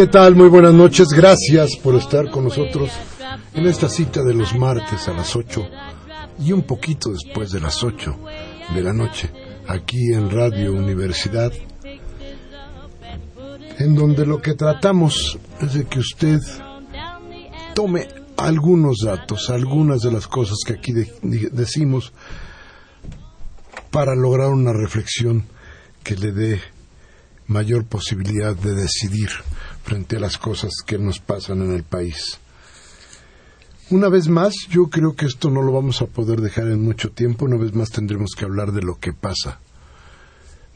¿Qué tal? Muy buenas noches. Gracias por estar con nosotros en esta cita de los martes a las 8 y un poquito después de las 8 de la noche, aquí en Radio Universidad, en donde lo que tratamos es de que usted tome algunos datos, algunas de las cosas que aquí de- de- decimos para lograr una reflexión que le dé mayor posibilidad de decidir frente a las cosas que nos pasan en el país. Una vez más, yo creo que esto no lo vamos a poder dejar en mucho tiempo, una vez más tendremos que hablar de lo que pasa,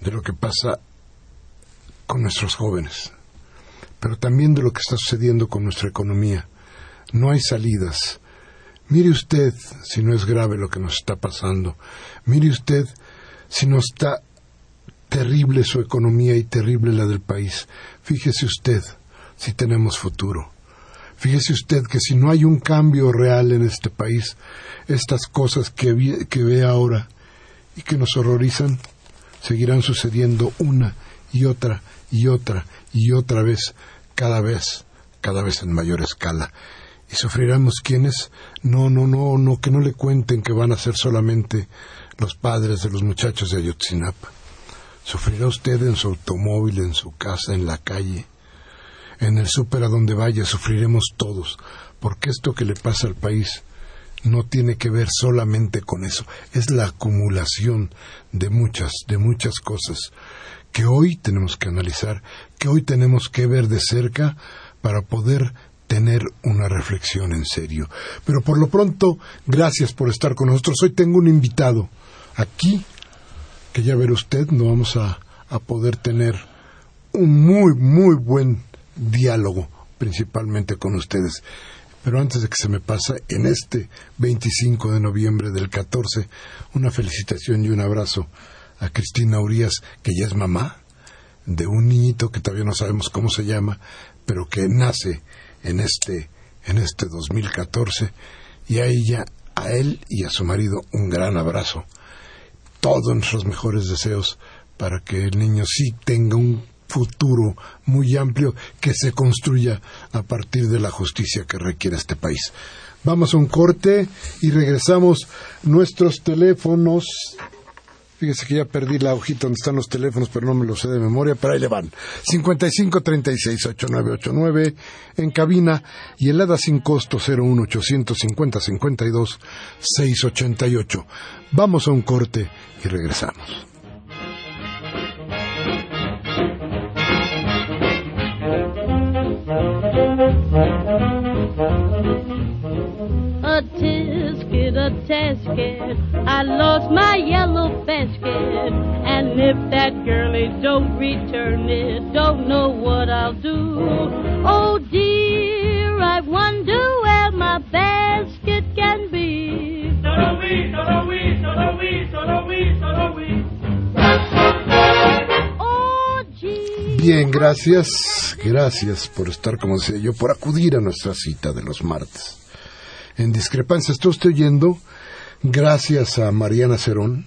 de lo que pasa con nuestros jóvenes, pero también de lo que está sucediendo con nuestra economía. No hay salidas. Mire usted si no es grave lo que nos está pasando. Mire usted si no está terrible su economía y terrible la del país. Fíjese usted si tenemos futuro. Fíjese usted que si no hay un cambio real en este país, estas cosas que, que ve ahora y que nos horrorizan seguirán sucediendo una y otra y otra y otra vez, cada vez, cada vez en mayor escala. ¿Y sufriremos quiénes? No, no, no, no, que no le cuenten que van a ser solamente los padres de los muchachos de Ayotzinapa. Sufrirá usted en su automóvil, en su casa, en la calle, en el súper a donde vaya, sufriremos todos, porque esto que le pasa al país no tiene que ver solamente con eso, es la acumulación de muchas, de muchas cosas que hoy tenemos que analizar, que hoy tenemos que ver de cerca para poder tener una reflexión en serio. Pero por lo pronto, gracias por estar con nosotros. Hoy tengo un invitado aquí que ya verá usted, no vamos a, a poder tener un muy, muy buen diálogo, principalmente con ustedes. Pero antes de que se me pase, en este 25 de noviembre del 14, una felicitación y un abrazo a Cristina Urias, que ya es mamá de un niñito que todavía no sabemos cómo se llama, pero que nace en este, en este 2014, y a ella, a él y a su marido un gran abrazo todos nuestros mejores deseos para que el niño sí tenga un futuro muy amplio que se construya a partir de la justicia que requiere este país. Vamos a un corte y regresamos nuestros teléfonos. Fíjese que ya perdí la hojita donde están los teléfonos, pero no me lo sé de memoria, pero ahí le van. 55 36 8989 en cabina y helada sin costo 01 850 52 688. Vamos a un corte y regresamos. Tisket, a tasket. I lost my yellow basket. And if that girlie don't return it, don't know what I'll do. Oh dear, I wonder where my basket can be. Solo we, solo we, solo we, solo we, solo we. Oh. Bien, gracias, gracias por estar, como decía yo, por acudir a nuestra cita de los martes. En discrepancia, usted oyendo, gracias a Mariana Cerón,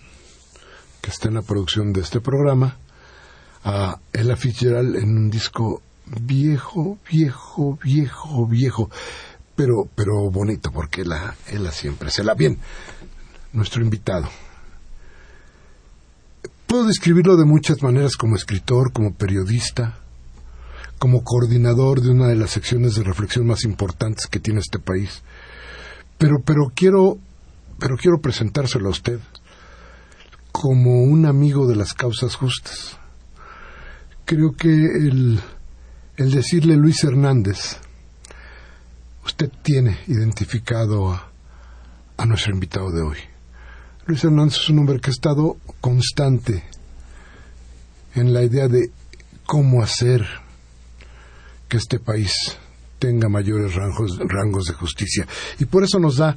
que está en la producción de este programa, a Ella Fitzgerald en un disco viejo, viejo, viejo, viejo, pero, pero bonito, porque Ella, Ella siempre se la bien. Nuestro invitado. Puedo describirlo de muchas maneras como escritor, como periodista, como coordinador de una de las secciones de reflexión más importantes que tiene este país. Pero, pero quiero, pero quiero presentárselo a usted como un amigo de las causas justas. Creo que el, el decirle Luis Hernández, usted tiene identificado a, a nuestro invitado de hoy. Luis Hernández es un hombre que ha estado constante en la idea de cómo hacer que este país tenga mayores rangos, rangos de justicia. Y por eso nos da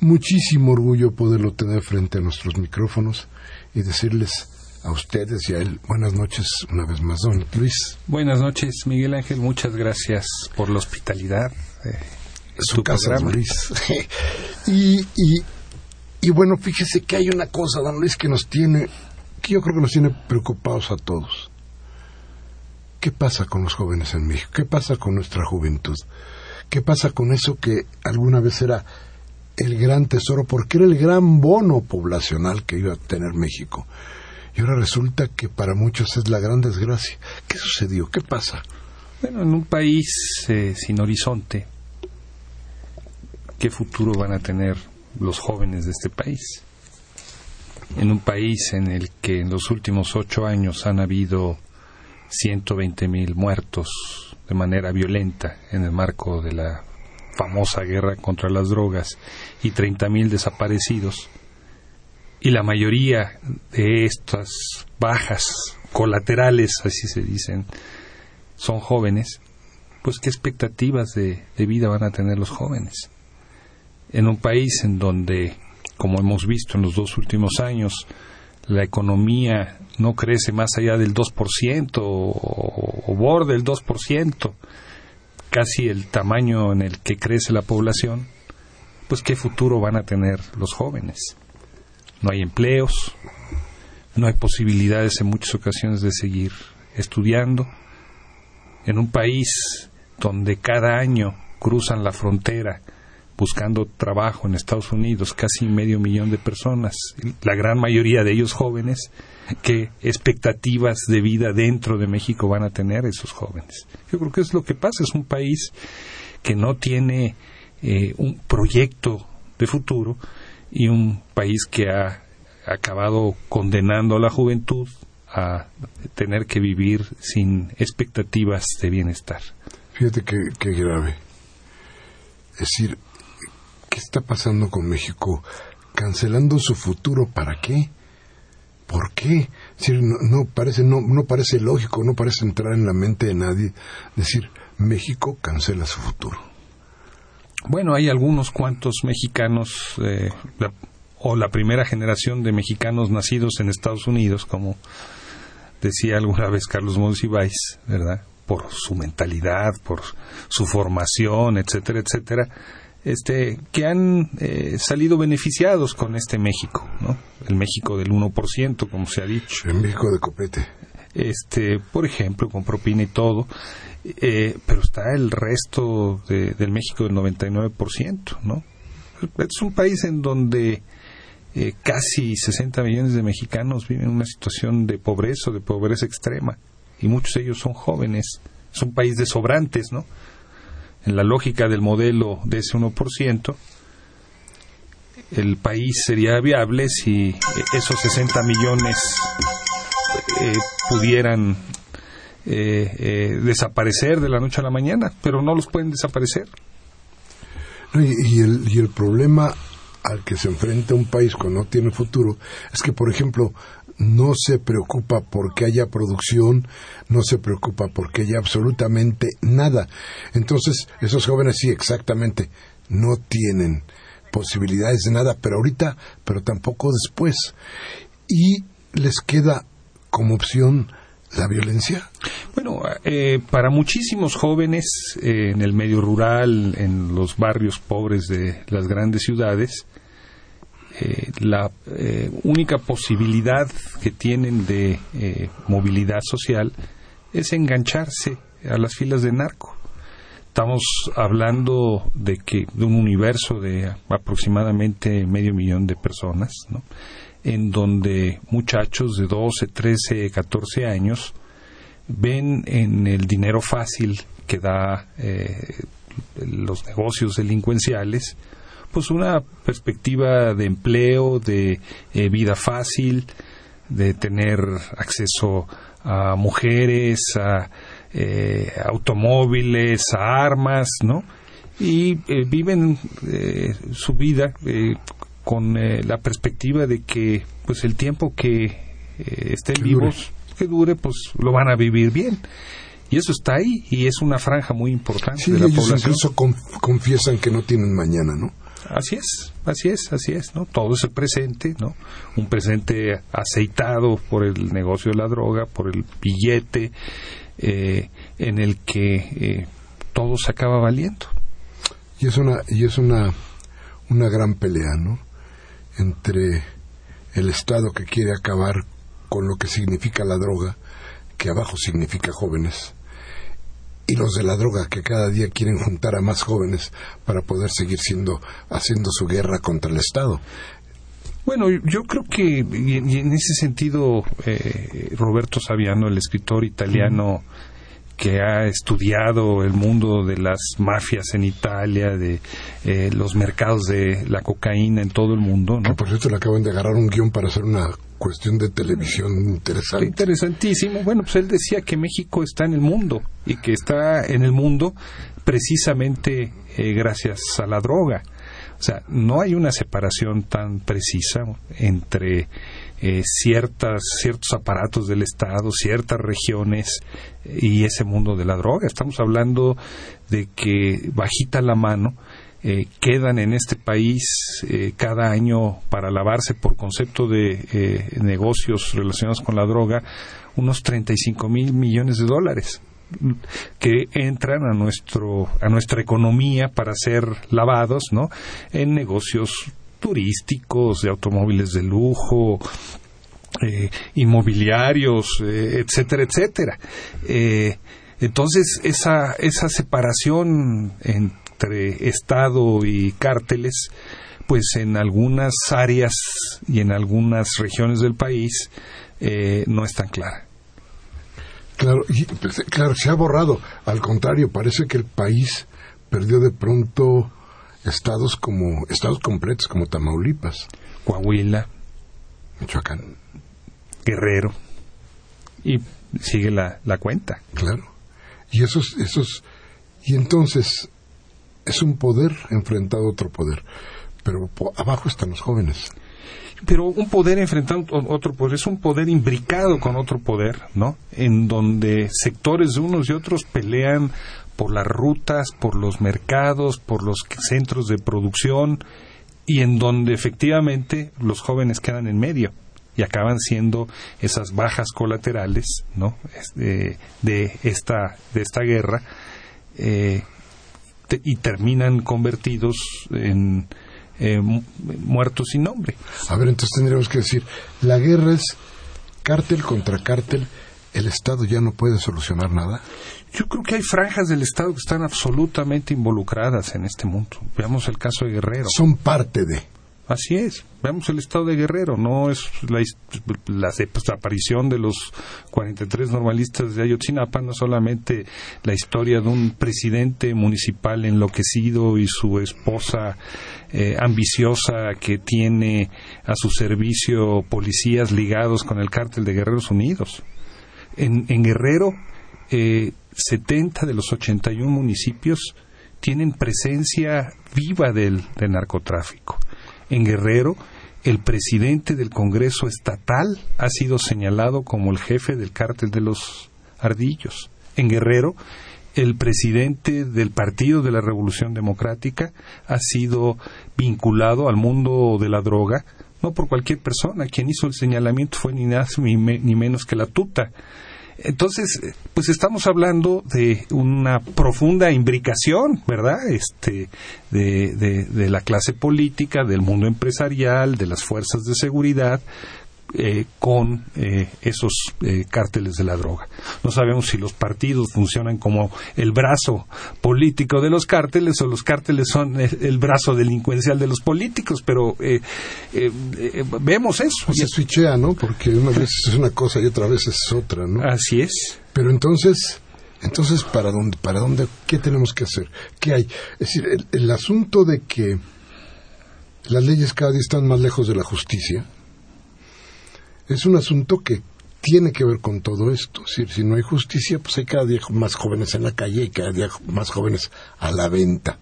muchísimo orgullo poderlo tener frente a nuestros micrófonos y decirles a ustedes y a él buenas noches una vez más, don Luis. Buenas noches, Miguel Ángel. Muchas gracias por la hospitalidad. Eh, su casa, don Luis. y, y, y bueno, fíjese que hay una cosa, don Luis, que nos tiene, que yo creo que nos tiene preocupados a todos. ¿Qué pasa con los jóvenes en México? ¿Qué pasa con nuestra juventud? ¿Qué pasa con eso que alguna vez era el gran tesoro, porque era el gran bono poblacional que iba a tener México? Y ahora resulta que para muchos es la gran desgracia. ¿Qué sucedió? ¿Qué pasa? Bueno, en un país eh, sin horizonte, ¿qué futuro van a tener los jóvenes de este país? En un país en el que en los últimos ocho años han habido 120 mil muertos de manera violenta en el marco de la famosa guerra contra las drogas y 30 mil desaparecidos, y la mayoría de estas bajas colaterales, así se dicen, son jóvenes, pues qué expectativas de, de, vida van a tener los jóvenes. En un país en donde, como hemos visto en los dos últimos años, la economía no crece más allá del 2% o, o borde el 2%, casi el tamaño en el que crece la población, pues qué futuro van a tener los jóvenes no hay empleos, no hay posibilidades en muchas ocasiones de seguir estudiando. En un país donde cada año cruzan la frontera buscando trabajo en Estados Unidos casi medio millón de personas, la gran mayoría de ellos jóvenes, ¿qué expectativas de vida dentro de México van a tener esos jóvenes? Yo creo que es lo que pasa, es un país que no tiene eh, un proyecto de futuro y un país que ha acabado condenando a la juventud a tener que vivir sin expectativas de bienestar. Fíjate qué, qué grave. Es decir, ¿qué está pasando con México? Cancelando su futuro, ¿para qué? ¿Por qué? No, parece, no, no parece lógico, no parece entrar en la mente de nadie decir, México cancela su futuro. Bueno, hay algunos cuantos mexicanos, eh, la, o la primera generación de mexicanos nacidos en Estados Unidos, como decía alguna vez Carlos Monsiváis, ¿verdad? Por su mentalidad, por su formación, etcétera, etcétera, este, que han eh, salido beneficiados con este México, ¿no? El México del 1%, como se ha dicho. El México de copete. Este, por ejemplo, con propina y todo. Eh, pero está el resto de, del México del 99%, ¿no? Es un país en donde eh, casi 60 millones de mexicanos viven en una situación de pobreza, de pobreza extrema, y muchos de ellos son jóvenes. Es un país de sobrantes, ¿no? En la lógica del modelo de ese 1%, el país sería viable si esos 60 millones eh, pudieran eh, eh, desaparecer de la noche a la mañana, pero no los pueden desaparecer. Y, y, el, y el problema al que se enfrenta un país cuando no tiene futuro es que, por ejemplo, no se preocupa porque haya producción, no se preocupa porque haya absolutamente nada. Entonces, esos jóvenes sí, exactamente, no tienen posibilidades de nada, pero ahorita, pero tampoco después. Y les queda como opción la violencia? Bueno, eh, para muchísimos jóvenes eh, en el medio rural, en los barrios pobres de las grandes ciudades, eh, la eh, única posibilidad que tienen de eh, movilidad social es engancharse a las filas de narco. Estamos hablando de que de un universo de aproximadamente medio millón de personas, en donde muchachos de 12, 13, 14 años ven en el dinero fácil que da eh, los negocios delincuenciales, pues una perspectiva de empleo, de eh, vida fácil, de tener acceso a mujeres, a eh, automóviles, a armas, ¿no? Y viven su vida con la perspectiva de que, pues el tiempo que estén vivos, que dure, pues lo van a vivir bien. Y eso está ahí y es una franja muy importante de la ellos población. incluso confiesan que no tienen mañana, ¿no? Así es, así es, así es, ¿no? Todo es el presente, ¿no? Un presente aceitado por el negocio de la droga, por el billete, eh, en el que eh, todo se acaba valiendo. Y es una, y es una, una gran pelea, ¿no? Entre el Estado que quiere acabar con lo que significa la droga, que abajo significa jóvenes, y los de la droga que cada día quieren juntar a más jóvenes para poder seguir siendo haciendo su guerra contra el Estado. Bueno, yo creo que y en ese sentido eh, Roberto Saviano, el escritor italiano que ha estudiado el mundo de las mafias en Italia, de eh, los mercados de la cocaína en todo el mundo, ¿no? Que por cierto le acaban de agarrar un guion para hacer una cuestión de televisión interesante. Interesantísimo. Bueno, pues él decía que México está en el mundo y que está en el mundo precisamente eh, gracias a la droga. O sea, no hay una separación tan precisa entre eh, ciertas, ciertos aparatos del Estado, ciertas regiones y ese mundo de la droga. Estamos hablando de que bajita la mano eh, quedan en este país eh, cada año para lavarse por concepto de eh, negocios relacionados con la droga unos 35 mil millones de dólares que entran a nuestro a nuestra economía para ser lavados no en negocios turísticos de automóviles de lujo inmobiliarios etcétera etcétera entonces esa esa separación en entre Estado y cárteles, pues en algunas áreas y en algunas regiones del país eh, no es tan clara. Claro, pues, claro, se ha borrado. Al contrario, parece que el país perdió de pronto estados como estados completos como Tamaulipas, Coahuila, Michoacán, Guerrero y sigue la, la cuenta. Claro. Y esos esos y entonces es un poder enfrentado a otro poder, pero abajo están los jóvenes. Pero un poder enfrentado a otro poder es un poder imbricado con otro poder, ¿no? En donde sectores de unos y otros pelean por las rutas, por los mercados, por los centros de producción y en donde efectivamente los jóvenes quedan en medio y acaban siendo esas bajas colaterales, ¿no? De, de esta de esta guerra eh, y terminan convertidos en muertos sin nombre. A ver, entonces tendríamos que decir, la guerra es cártel contra cártel, el Estado ya no puede solucionar nada. Yo creo que hay franjas del Estado que están absolutamente involucradas en este mundo. Veamos el caso de Guerrero. Son parte de. Así es. Veamos el estado de Guerrero. No es la, la desaparición de los 43 normalistas de Ayotzinapa, no solamente la historia de un presidente municipal enloquecido y su esposa eh, ambiciosa que tiene a su servicio policías ligados con el cártel de Guerreros Unidos. En, Guerrero, eh, 70 de los 81 municipios tienen presencia viva del narcotráfico en Guerrero, el presidente del Congreso Estatal ha sido señalado como el jefe del cártel de los ardillos. En Guerrero, el presidente del Partido de la Revolución Democrática ha sido vinculado al mundo de la droga, no por cualquier persona. Quien hizo el señalamiento fue ni más ni menos que la tuta entonces, pues estamos hablando de una profunda imbricación, ¿verdad? Este, de, de, la clase política, del mundo empresarial, de las fuerzas de seguridad, eh, con eh, esos eh, cárteles de la droga. No sabemos si los partidos funcionan como el brazo político de los cárteles o los cárteles son el, brazo delincuencial de los políticos, pero vemos eso. se switchea, ¿no? Porque una vez es una cosa y otra vez es otra, ¿no? Así es. Pero entonces, entonces ¿para dónde, para dónde, qué tenemos que hacer? ¿Qué hay? Es decir, el, el asunto de que las leyes cada día están más lejos de la justicia es un asunto que tiene que ver con todo esto. Es decir, si no hay justicia, pues hay cada día más jóvenes en la calle y cada día más jóvenes a la venta.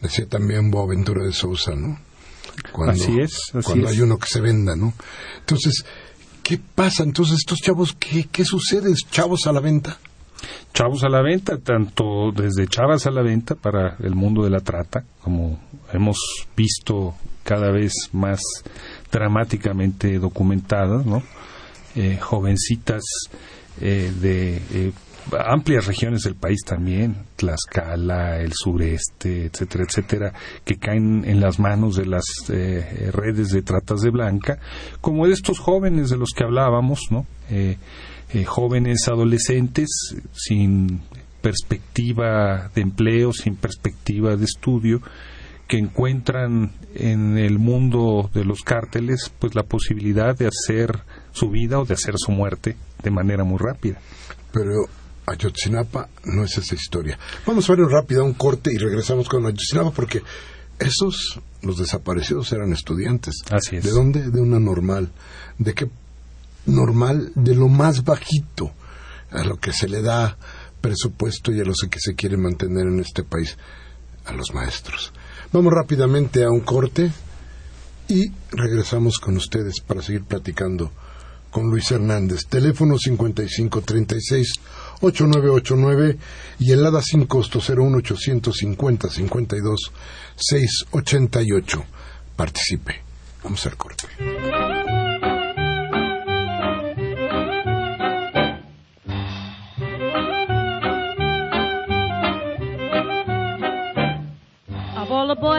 Decía también Boaventura de Sousa, ¿no? Cuando, Así es, así cuando hay uno que se venda, ¿no? Entonces, ¿qué pasa? Entonces, estos chavos, ¿qué, qué sucede? ¿Chavos a la venta? Chavos a la venta, tanto desde chavas a la venta para el mundo de la trata, como hemos visto cada vez más dramáticamente documentadas. Eh, jovencitas eh, de eh, amplias regiones del país también, Tlaxcala, el sureste, etcétera, etcétera, que caen en las manos de las eh, redes de tratas de blanca, como de estos jóvenes de los que hablábamos, ¿no? Eh, eh, jóvenes adolescentes sin perspectiva de empleo, sin perspectiva de estudio, que encuentran en el mundo de los cárteles pues la posibilidad de hacer su vida o de hacer su muerte de manera muy rápida. Pero Ayotzinapa no es esa historia. Vamos a ver rápido un corte y regresamos con Ayotzinapa porque esos, los desaparecidos, eran estudiantes. Así es. ¿De dónde? De una normal. ¿De qué normal? De lo más bajito a lo que se le da presupuesto y a los que se quiere mantener en este país, a los maestros. Vamos rápidamente a un corte y regresamos con ustedes para seguir platicando con Luis Hernández. Teléfono 5536-8989 y el ADA sin costo 01850-52-688. Participe. Vamos al corte.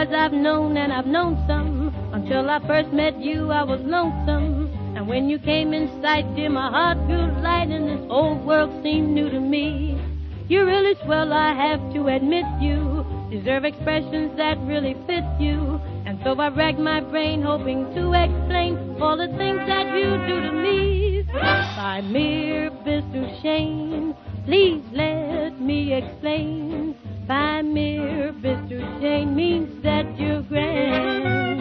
Boys I've known, and I've known some, until I first met you, I was lonesome. And when you came in sight, dear, my heart grew light, and this old world seemed new to me. You're really swell, I have to admit you deserve expressions that really fit you. And so I racked my brain hoping to explain all the things that you do to me. By mere Mr. Shane, please let me explain. By mere Mr. Shane means that you're grand.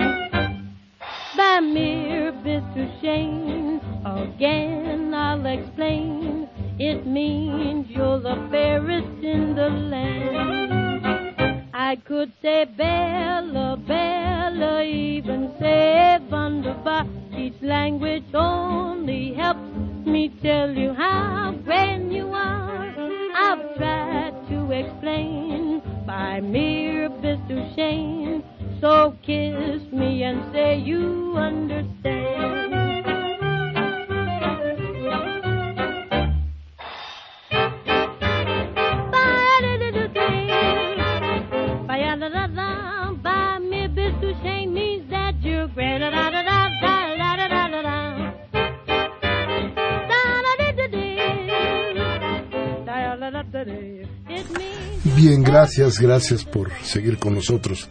By mere Mr. Shane, again I'll explain. It means you're the fairest in the land. I could say Bella, Bella, even say Wunderbar. Each language only helps me tell you how grand you are. I've tried to explain by mere Mr. shame. So kiss me and say you understand. Bien, gracias, gracias por seguir con nosotros.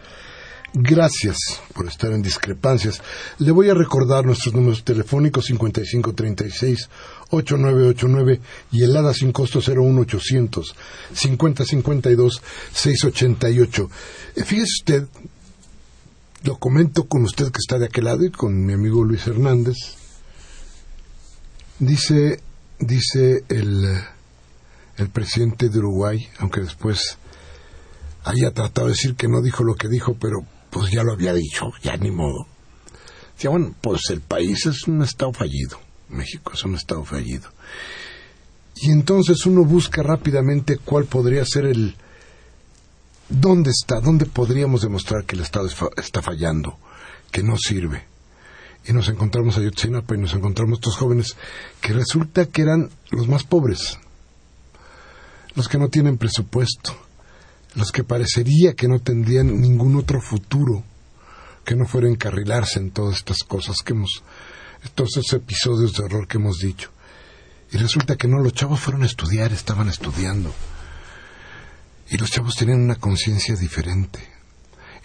Gracias por estar en discrepancias. Le voy a recordar nuestros números telefónicos 5536-8989 y el ADA sin costo 01800 5052-688. Eh, Fíjese usted, lo comento con usted que está de aquel lado y con mi amigo Luis Hernández. Dice, dice el, el presidente de Uruguay, aunque después haya tratado de decir que no dijo lo que dijo, pero pues ya lo había dicho, ya ni modo. Decía, bueno, pues el país es un estado fallido, México es un estado fallido. Y entonces uno busca rápidamente cuál podría ser el... ¿Dónde está? ¿Dónde podríamos demostrar que el Estado está fallando? Que no sirve. Y nos encontramos a Yotzinapa y nos encontramos estos jóvenes que resulta que eran los más pobres, los que no tienen presupuesto, los que parecería que no tendrían ningún otro futuro que no fuera encarrilarse en todas estas cosas que hemos, todos estos episodios de horror que hemos dicho. Y resulta que no, los chavos fueron a estudiar, estaban estudiando. Y los chavos tenían una conciencia diferente.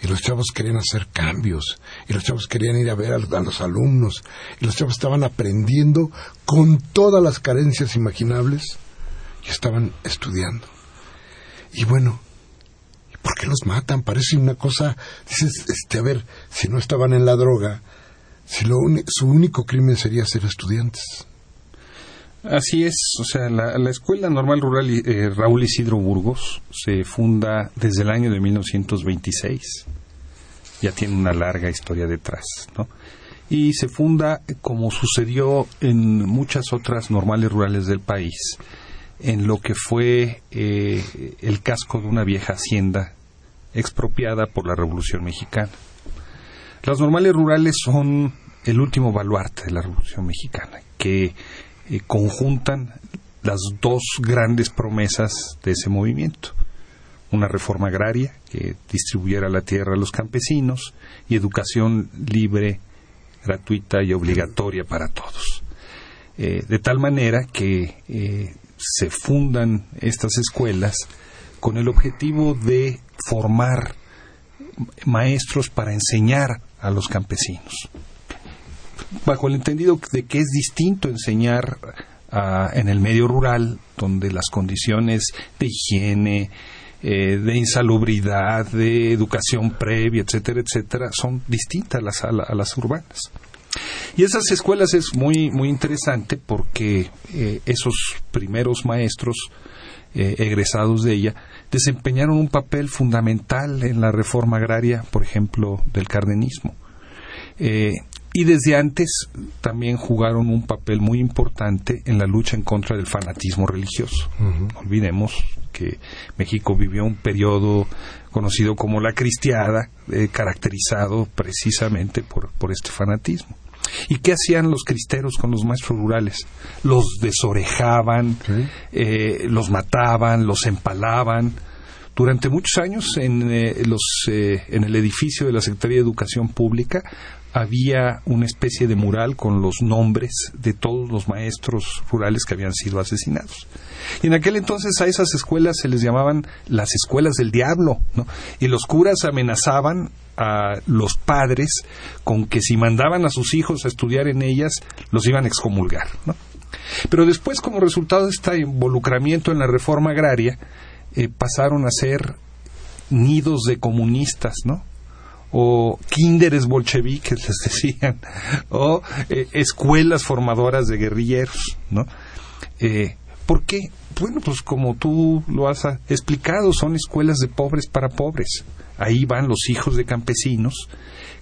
Y los chavos querían hacer cambios. Y los chavos querían ir a ver a, a los alumnos. Y los chavos estaban aprendiendo con todas las carencias imaginables. y estaban estudiando. Y bueno, ¿por qué los matan? Parece una cosa, dices, este, a ver, si no estaban en la droga, si lo su único crimen sería ser estudiantes. Así es, o sea, la, Escuela Normal Rural eh, Raúl Isidro Burgos se funda desde el año de 1926. Ya tiene una larga historia detrás, ¿no? Y se funda, como sucedió en muchas otras normales rurales del país, en lo que fue eh, el casco de una vieja hacienda expropiada por la Revolución Mexicana. Las normales rurales son el último baluarte de la Revolución Mexicana, que eh, conjuntan las dos grandes promesas de ese movimiento. Una reforma agraria que distribuyera la tierra a los campesinos y educación libre, gratuita y obligatoria para todos. Eh, de tal manera que eh, se fundan estas escuelas con el objetivo de formar maestros para enseñar a los campesinos bajo el entendido de que es distinto enseñar ah, en el medio rural, donde las condiciones de higiene, eh, de insalubridad, de educación previa, etcétera, etcétera, son distintas a las, urbanas. Y esas escuelas es muy, muy interesante porque eh, esos primeros maestros eh, egresados de ella desempeñaron un papel fundamental en la reforma agraria, por ejemplo, del cardenismo y desde antes también jugaron un papel muy importante en la lucha en contra del fanatismo religioso. No olvidemos que México vivió un periodo conocido como la cristiada, eh, caracterizado precisamente por, por este fanatismo. ¿Y qué hacían los cristeros con los maestros rurales? Los desorejaban, eh, los mataban, los empalaban. Durante muchos años en, eh, los, en el edificio de la Secretaría de Educación Pública había una especie de mural con los nombres de todos los maestros rurales que habían sido asesinados. Y en aquel entonces a esas escuelas se les llamaban las escuelas del diablo, ¿no? Y los curas amenazaban a los padres con que si mandaban a sus hijos a estudiar en ellas, los iban a excomulgar, ¿no? Pero después, como resultado de este involucramiento en la reforma agraria, eh, pasaron a ser nidos de comunistas, ¿no? o kinderes bolcheviques, les decían, o eh, escuelas formadoras de guerrilleros, ¿no? Eh, ¿Por qué? Bueno, pues como tú lo has explicado, son escuelas de pobres para pobres. Ahí van los hijos de campesinos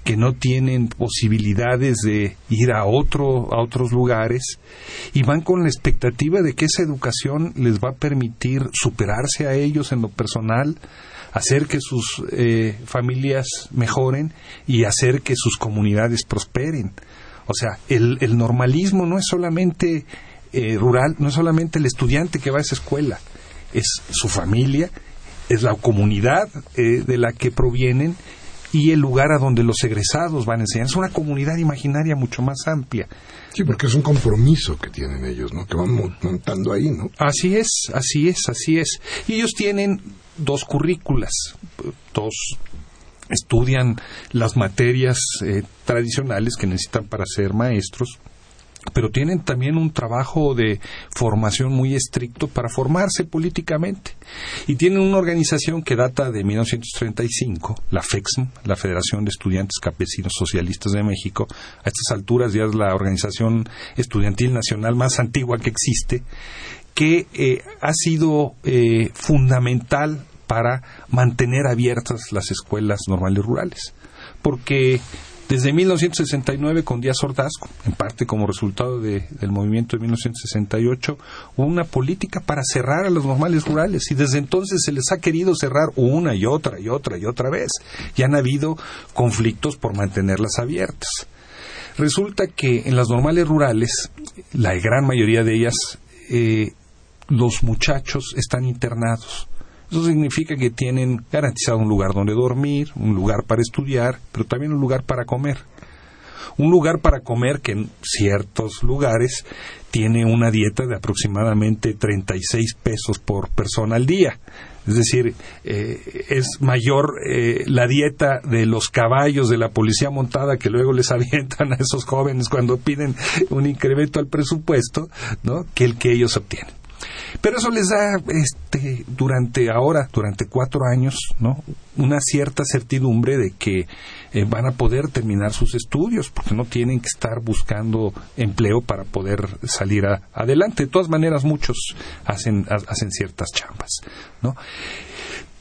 que no tienen posibilidades de ir a otro a otros lugares y van con la expectativa de que esa educación les va a permitir superarse a ellos en lo personal, hacer que sus eh, familias mejoren y hacer que sus comunidades prosperen. O sea, el, normalismo no es solamente eh, rural, no es solamente el estudiante que va a esa escuela, es su familia, es la comunidad eh, de la que provienen y el lugar a donde los egresados van a enseñar. Es una comunidad imaginaria mucho más amplia. Sí, porque es un compromiso que tienen ellos, ¿no? Que van montando ahí, ¿no? Así es, así es, así es. Y ellos tienen dos currículas, dos estudian las materias eh, tradicionales que necesitan para ser maestros, pero tienen también un trabajo de formación muy estricto para formarse políticamente. Y tienen una organización que data de 1935, la FEXM, la Federación de Estudiantes Campesinos Socialistas de México. A estas alturas ya es la organización estudiantil nacional más antigua que existe que eh, ha sido eh, fundamental para mantener abiertas las escuelas normales rurales. Porque desde 1969 con Díaz Ordazco, en parte como resultado del movimiento de 1968, hubo una política para cerrar a los normales rurales y desde entonces se les ha querido cerrar una y otra y otra y otra vez. Y han habido conflictos por mantenerlas abiertas. Resulta que en las normales rurales, la gran mayoría de ellas eh, los muchachos están internados. Eso significa que tienen garantizado un lugar donde dormir, un lugar para estudiar, pero también un lugar para comer. Un lugar para comer que en ciertos lugares tiene una dieta de aproximadamente 36 pesos por persona al día. Es decir, eh, es mayor eh, la dieta de los caballos de la policía montada que luego les avientan a esos jóvenes cuando piden un incremento al presupuesto, ¿no? que el que ellos obtienen. Pero eso les da, este, durante ahora, durante cuatro años, ¿no? Una cierta certidumbre de que eh, van a poder terminar sus estudios, porque no tienen que estar buscando empleo para poder salir adelante. De todas maneras, muchos hacen, hacen ciertas chambas, ¿no?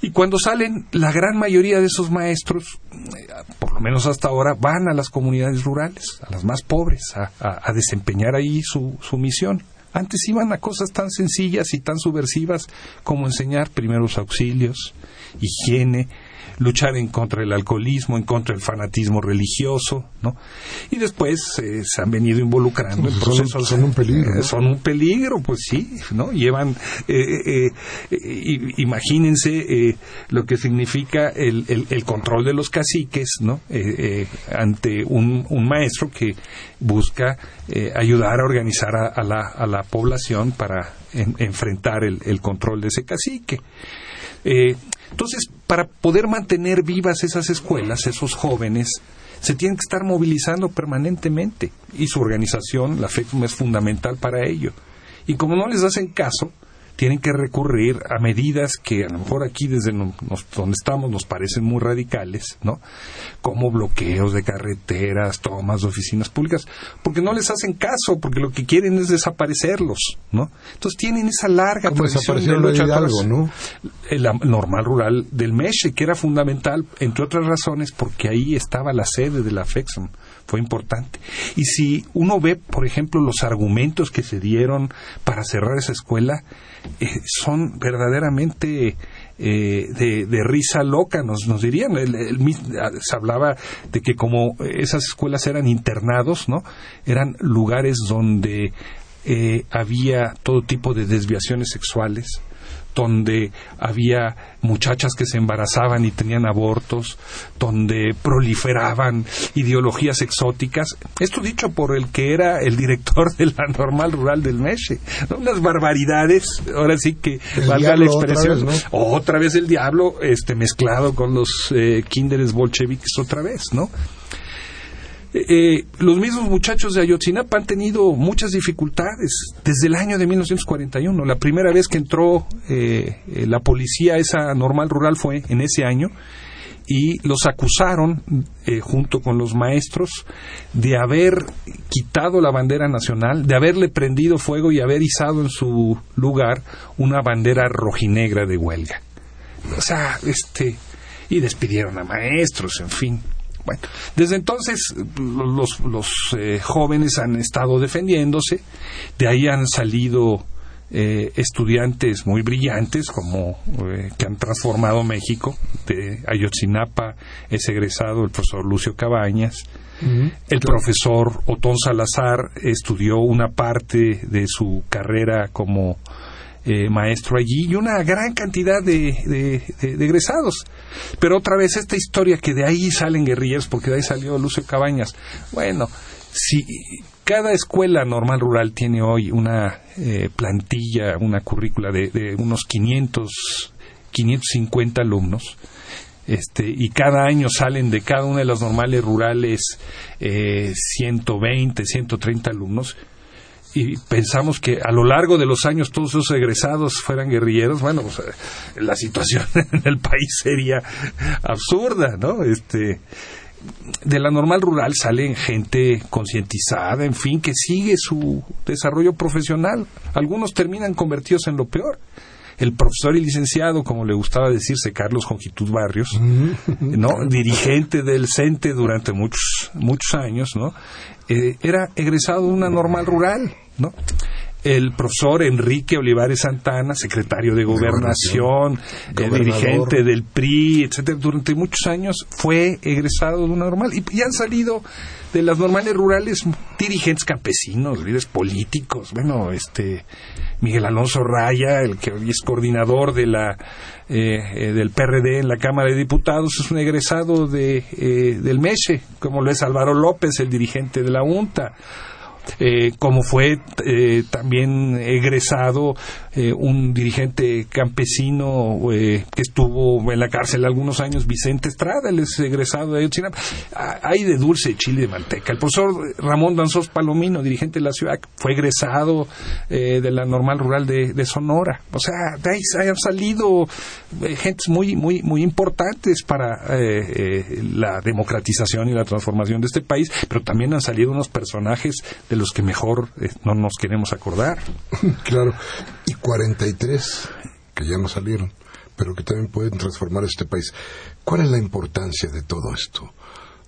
Y cuando salen, la gran mayoría de esos maestros, eh, por lo menos hasta ahora, van a las comunidades rurales, a las más pobres, a, desempeñar ahí su, su misión. Antes iban a cosas tan sencillas y tan subversivas como enseñar primeros auxilios, higiene, luchar en contra del alcoholismo, en contra del fanatismo religioso, ¿no? Y después eh, se han venido involucrando en procesos. Son, un peligro. Eh, son un peligro, pues sí, ¿no? Llevan, eh, imagínense lo que significa el, el, control de los caciques, ¿no? ante un, un, maestro que busca ayudar a organizar a, la, a, la, población para enfrentar el, el, control de ese cacique. Entonces, para poder mantener vivas esas escuelas, esos jóvenes, se tienen que estar movilizando permanentemente y su organización, la FECM, es fundamental para ello. Y como no les hacen caso, tienen que recurrir a medidas que a lo mejor aquí desde donde estamos nos parecen muy radicales, ¿no? Como bloqueos de carreteras, tomas de oficinas públicas, porque no les hacen caso, porque lo que quieren es desaparecerlos, ¿no? Entonces tienen esa larga tradición de lucha ¿no? la normal rural del Meche, que era fundamental, entre otras razones, porque ahí estaba la sede de la FEXOM fue importante. Y si uno ve, por ejemplo, los argumentos que se dieron para cerrar esa escuela, eh, son verdaderamente eh, de, risa loca, nos, nos dirían. se hablaba de que como esas escuelas eran internados, ¿no? Eran lugares donde eh, había todo tipo de desviaciones sexuales, donde había muchachas que se embarazaban y tenían abortos, donde proliferaban ideologías exóticas. Esto dicho por el que era el director de la normal rural del Meche. Unas barbaridades, ahora sí que valga la expresión. Otra vez, el diablo este, mezclado con los eh, kinderes bolcheviques otra vez, ¿no? Eh, los mismos muchachos de Ayotzinapa han tenido muchas dificultades desde el año de 1941. La primera vez que entró eh, eh, la policía esa normal rural fue en ese año y los acusaron, junto con los maestros, de haber quitado la bandera nacional, de haberle prendido fuego y haber izado en su lugar una bandera rojinegra de huelga. O sea, este, y despidieron a maestros, en fin. Bueno, desde entonces los, los eh, jóvenes han estado defendiéndose, de ahí han salido eh, estudiantes muy brillantes como eh, que han transformado México. De Ayotzinapa es egresado el profesor Lucio Cabañas. El profesor Otón Salazar estudió una parte de su carrera como eh, maestro allí y una gran cantidad de, de, egresados. Pero otra vez esta historia que de ahí salen guerrilleros, porque de ahí salió Lucio Cabañas. Bueno, si cada escuela normal rural tiene hoy una eh, plantilla, una currícula de, unos 500, 550 alumnos, este, y cada año salen de cada una de las normales rurales eh, 120, 130 alumnos, y pensamos que a lo largo de los años todos esos egresados fueran guerrilleros, bueno, pues, eh, la situación en el país sería absurda, ¿no? Este de la normal rural salen gente concientizada, en fin, que sigue su desarrollo profesional. Algunos terminan convertidos en lo peor el profesor y licenciado, como le gustaba decirse, Carlos Jongitud Barrios, ¿no? dirigente del CENTE durante muchos, muchos años, ¿no? Eh, era egresado de una normal rural, ¿no? El profesor Enrique Olivares Santana, secretario de Gobernación, el dirigente del PRI, etcétera, durante muchos años fue egresado de una normal y, y han salido de las normales rurales dirigentes campesinos, líderes políticos, bueno, este Miguel Alonso Raya, el que hoy es coordinador de la eh, eh, del PRD en la Cámara de Diputados, es un egresado de, eh, del MESE, como lo es Álvaro López, el dirigente de la UNTA eh, como fue eh, también egresado eh, un dirigente campesino que estuvo en la cárcel algunos años, Vicente Estrada, es egresado de Ayotzinapa. Hay de dulce, chile de manteca. El profesor Ramón Danzós Palomino, dirigente de la ciudad, fue egresado de la normal rural de, Sonora. O sea, de ahí han salido gentes muy, muy, muy importantes para la democratización y la transformación de este país, pero también han salido unos personajes de los que mejor eh, no nos queremos acordar. Claro, y 43 que ya no salieron, pero que también pueden transformar este país. ¿Cuál es la importancia de todo esto,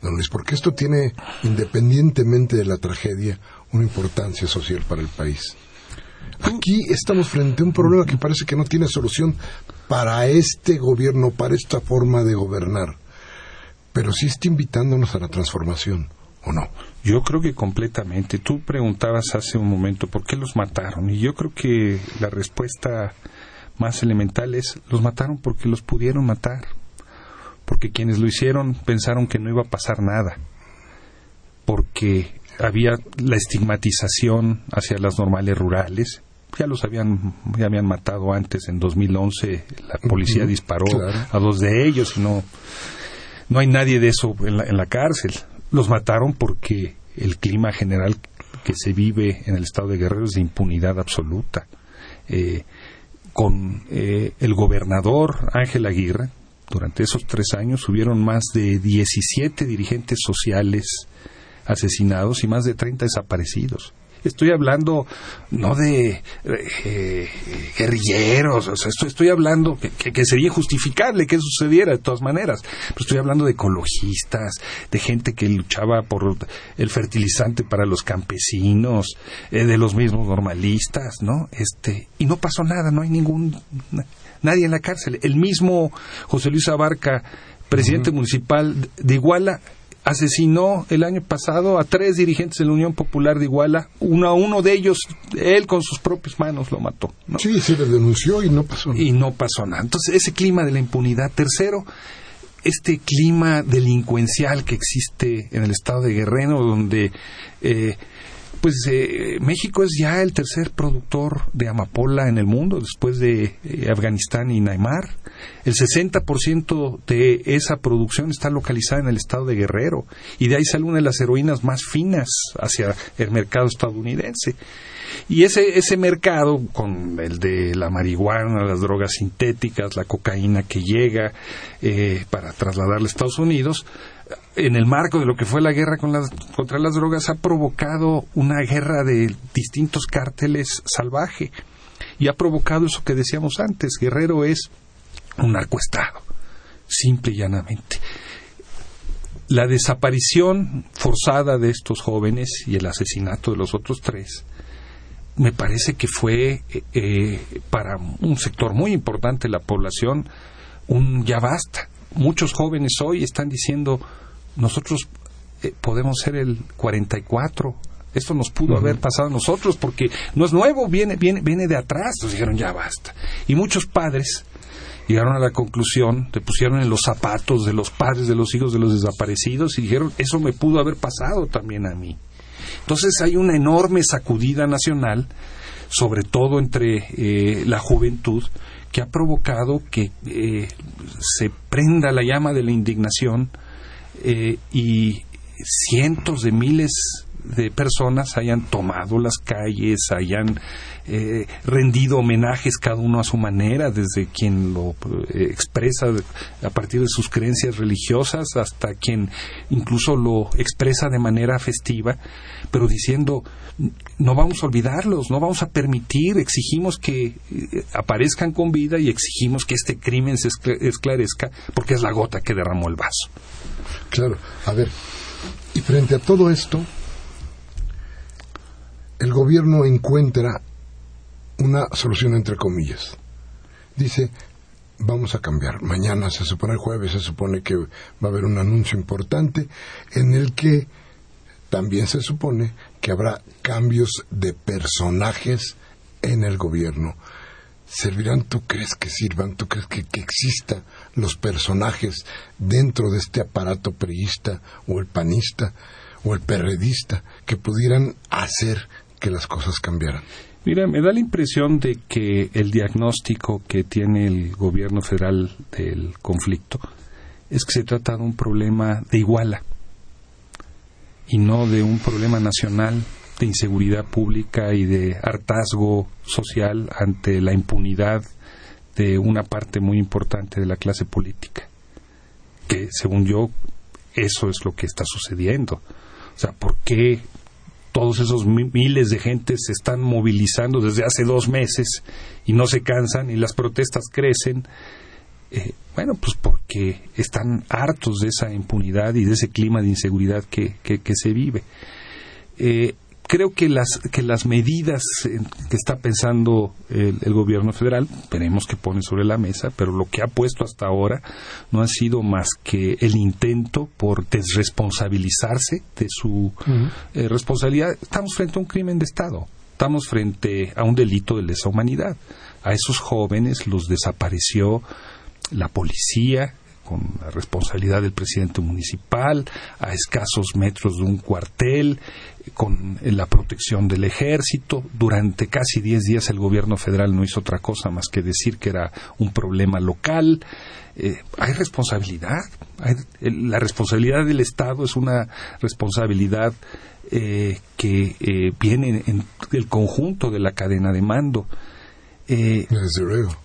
don Luis? Porque esto tiene, independientemente de la tragedia, una importancia social para el país. Aquí estamos frente a un problema que parece que no tiene solución para este gobierno, para esta forma de gobernar, pero sí está invitándonos a la transformación, ¿o no? Yo creo que completamente. Tú preguntabas hace un momento por qué los mataron y yo creo que la respuesta más elemental es los mataron porque los pudieron matar, porque quienes lo hicieron pensaron que no iba a pasar nada, porque había la estigmatización hacia las normales rurales. Ya los habían, ya habían matado antes, en 2011 la policía disparó a dos de ellos y no, no hay nadie de eso en la, en la cárcel. Los mataron porque el clima general que se vive en el estado de Guerrero es de impunidad absoluta. Eh, con eh, el gobernador Ángel Aguirre, durante esos tres años hubieron más de 17 dirigentes sociales asesinados y más de 30 desaparecidos. Estoy hablando no de eh, guerrilleros, o sea, estoy, hablando que, sería injustificable que sucediera de todas maneras, pero estoy hablando de ecologistas, de gente que luchaba por el fertilizante para los campesinos, eh, de los mismos normalistas, ¿no? Este, y no pasó nada, no hay ningún nadie en la cárcel. El mismo José Luis Abarca, presidente municipal de Iguala, asesinó el año pasado a tres dirigentes de la Unión Popular de Iguala, uno a uno de ellos, él con sus propias manos lo mató. Sí, se le denunció y no pasó nada. Y no pasó nada. Entonces, ese clima de la impunidad. Tercero, este clima delincuencial que existe en el estado de Guerrero, donde eh, pues eh, México es ya el tercer productor de amapola en el mundo, después de eh, Afganistán y Neymar. El 60% de esa producción está localizada en el estado de Guerrero y de ahí sale una de las heroínas más finas hacia el mercado estadounidense. Y ese, ese mercado, con el de la marihuana, las drogas sintéticas, la cocaína que llega eh, para trasladarla a Estados Unidos, en el marco de lo que fue la guerra contra las drogas, ha provocado una guerra de distintos cárteles salvaje y ha provocado eso que decíamos antes, Guerrero es un narcoestado, simple y llanamente. La desaparición forzada de estos jóvenes y el asesinato de los otros tres me parece que fue eh, eh, para un sector muy importante de la población un ya basta. Muchos jóvenes hoy están diciendo nosotros eh, podemos ser el 44. Esto nos pudo haber pasado a nosotros porque no es nuevo, viene, viene, viene de atrás. Nos dijeron, ya basta. Y muchos padres llegaron a la conclusión, se pusieron en los zapatos de los padres de los hijos de los desaparecidos y dijeron, eso me pudo haber pasado también a mí. Entonces hay una enorme sacudida nacional, sobre todo entre eh, la juventud, que ha provocado que eh, se prenda la llama de la indignación eh, y cientos de miles de personas hayan tomado las calles, hayan eh, rendido homenajes cada uno a su manera, desde quien lo eh, expresa a partir de sus creencias religiosas hasta quien incluso lo expresa de manera festiva, pero diciendo no vamos a olvidarlos, no vamos a permitir, exigimos que aparezcan con vida y exigimos que este crimen se esclarezca porque es la gota que derramó el vaso. Claro, a ver, y frente a todo esto, el gobierno encuentra una solución entre comillas. Dice, vamos a cambiar. Mañana se supone, el jueves se supone que va a haber un anuncio importante en el que también se supone que habrá cambios de personajes en el gobierno. ¿Servirán? ¿Tú crees que sirvan? ¿Tú crees que, que existan los personajes dentro de este aparato priista o el panista? o el perredista que pudieran hacer que las cosas cambiaran. Mira, me da la impresión de que el diagnóstico que tiene el gobierno federal del conflicto es que se trata de un problema de iguala y no de un problema nacional de inseguridad pública y de hartazgo social ante la impunidad de una parte muy importante de la clase política. Que, según yo, eso es lo que está sucediendo. O sea, ¿por qué todos esos miles de gentes se están movilizando desde hace dos meses y no se cansan y las protestas crecen? Eh, bueno, pues porque están hartos de esa impunidad y de ese clima de inseguridad que, que, se vive. Eh, creo que las, que las medidas que está pensando el, gobierno federal, veremos que pone sobre la mesa, pero lo que ha puesto hasta ahora no ha sido más que el intento por desresponsabilizarse de su eh, responsabilidad. Estamos frente a un crimen de Estado, estamos frente a un delito de lesa humanidad. A esos jóvenes los desapareció la policía, con la responsabilidad del presidente municipal, a escasos metros de un cuartel, con la protección del ejército. Durante casi diez días el gobierno federal no hizo otra cosa más que decir que era un problema local. Eh, hay responsabilidad. la responsabilidad del Estado es una responsabilidad eh, que eh, viene en el conjunto de la cadena de mando. Desde luego.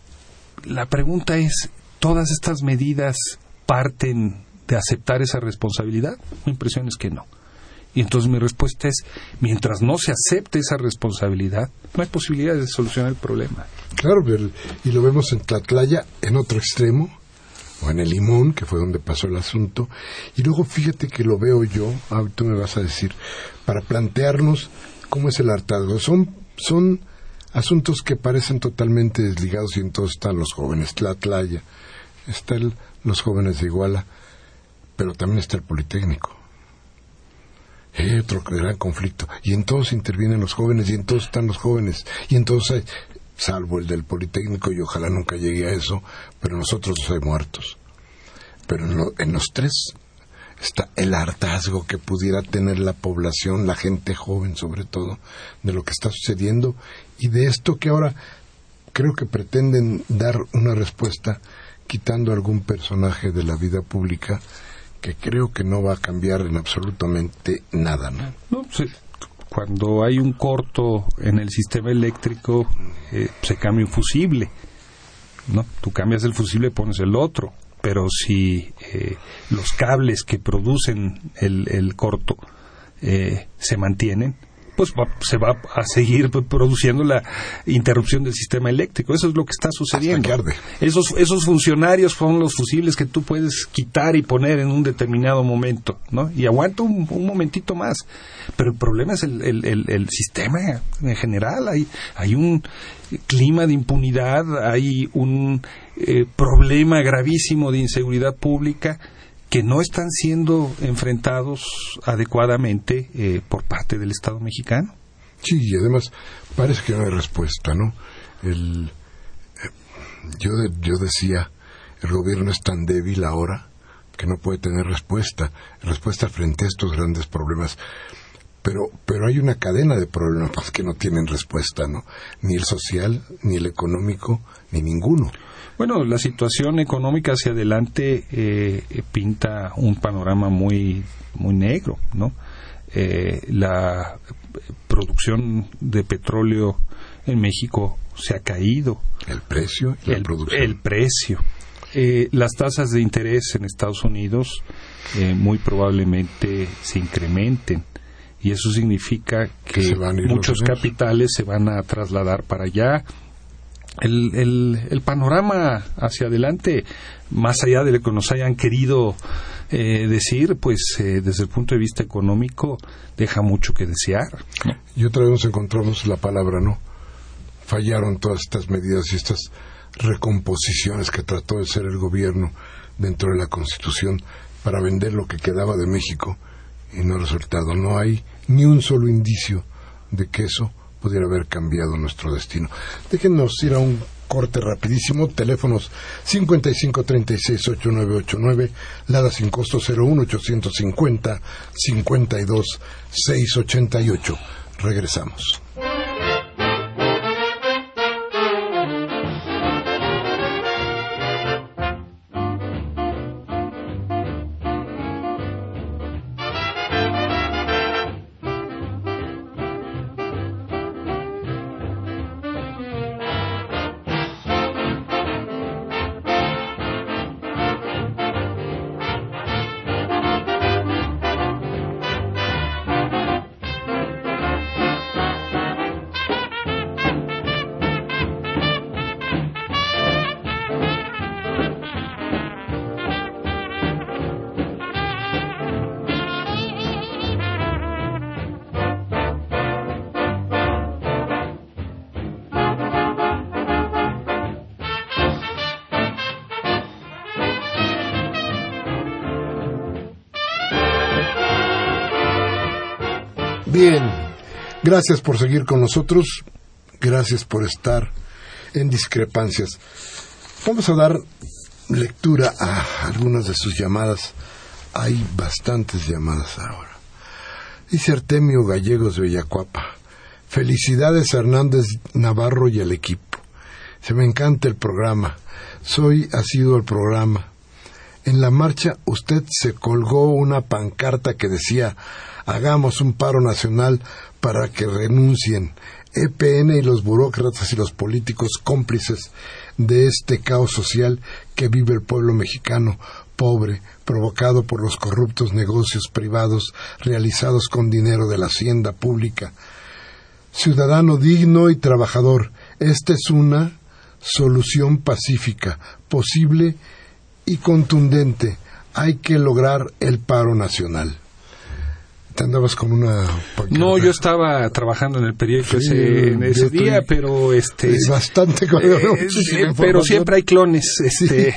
La pregunta es, ¿todas estas medidas parten de aceptar esa responsabilidad? Mi impresión es que no. Y entonces mi respuesta es, mientras no se acepte esa responsabilidad, no hay posibilidad de solucionar el problema. Claro, y lo vemos en Tlatlaya, en otro extremo, o en el Limón, que fue donde pasó el asunto, y luego fíjate que lo veo yo, ah, tú me vas a decir, para plantearnos cómo es el hartazgo. Son, son asuntos que parecen totalmente desligados y entonces están los jóvenes, Tlatlaya, están los jóvenes de Iguala, pero también está el Politécnico hay otro gran conflicto. Y entonces intervienen los jóvenes, y entonces están los jóvenes, y entonces, salvo el del Politécnico, y ojalá nunca llegue a eso, pero nosotros hay muertos. Pero en, en los tres está el hartazgo que pudiera tener la población, la gente joven sobre todo, de lo que está sucediendo y de esto que ahora creo que pretenden dar una respuesta quitando algún personaje de la vida pública que creo que no va a cambiar en absolutamente nada, ¿no? no Cuando hay un corto en el sistema eléctrico, eh, se cambia un fusible, ¿no? Tú cambias el fusible y pones el otro, pero si eh, los cables que producen el, el corto eh, se mantienen, pues se va a seguir produciendo la interrupción del sistema eléctrico. Eso es lo que está sucediendo. Esos, esos funcionarios son los fusibles que tú puedes quitar y poner en un determinado momento, ¿no? Y aguanta un, momentito más. Pero el problema es el, el, el, sistema en general. Hay, hay un clima de impunidad, hay un eh, problema gravísimo de inseguridad pública que no están siendo enfrentados adecuadamente eh, por parte del Estado mexicano. Sí, y además parece que no hay respuesta, ¿no? El, eh, yo, yo decía, el gobierno es tan débil ahora que no puede tener respuesta, respuesta frente a estos grandes problemas. Pero, pero hay una cadena de problemas que no tienen respuesta, ¿no? Ni el social, ni el económico, ni ninguno. Bueno, la situación económica hacia adelante eh, pinta un panorama muy, muy negro, ¿no? Eh, la producción de petróleo en México se ha caído. ¿El precio y la el, producción? El precio. Eh, las tasas de interés en Estados Unidos muy probablemente se incrementen y eso significa que muchos capitales se van a trasladar para allá el, el, panorama hacia adelante, más allá de lo que nos hayan querido eh, decir, pues eh, desde el punto de vista económico deja mucho que desear. Y otra vez nos encontramos la palabra, ¿no? Fallaron todas estas medidas y estas recomposiciones que trató de hacer el gobierno dentro de la Constitución para vender lo que quedaba de México y no ha resultado. No hay ni un solo indicio de que eso pudiera haber cambiado nuestro destino. Déjenos ir a un corte rapidísimo. Teléfonos 5536-8989, Lada sin costo 01-850-52-688. Regresamos. Gracias por seguir con nosotros, gracias por estar en discrepancias. Vamos a dar lectura a algunas de sus llamadas. Hay bastantes llamadas ahora. Dice Artemio Gallegos de Villacuapa. Felicidades Hernández Navarro y al equipo. Se me encanta el programa. Soy ha sido el programa. En la marcha usted se colgó una pancarta que decía hagamos un paro nacional para que renuncien EPN y los burócratas y los políticos cómplices de este caos social que vive el pueblo mexicano pobre, provocado por los corruptos negocios privados realizados con dinero de la hacienda pública. Ciudadano digno y trabajador, esta es una solución pacífica, posible y contundente. Hay que lograr el paro nacional. ¿Te andabas con una No, yo estaba trabajando en el periódico Sí, ese, en ese estoy- día, pero este Es bastante eh, muchísima eh, pero siempre hay clones, este.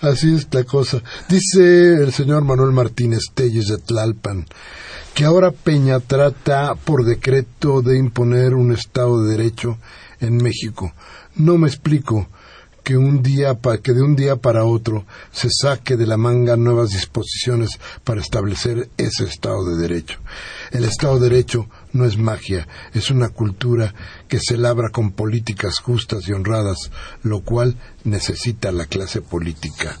Así es la cosa. Dice el señor Manuel Martínez Telles de Tlalpan que ahora Peña trata por decreto de imponer un Estado de Derecho en México. No me explico que un día pa- que de un día para otro se saque de la manga nuevas disposiciones para establecer ese Estado de Derecho. El Estado de Derecho no es magia, es una cultura que se labra con políticas justas y honradas, lo cual necesita la clase política.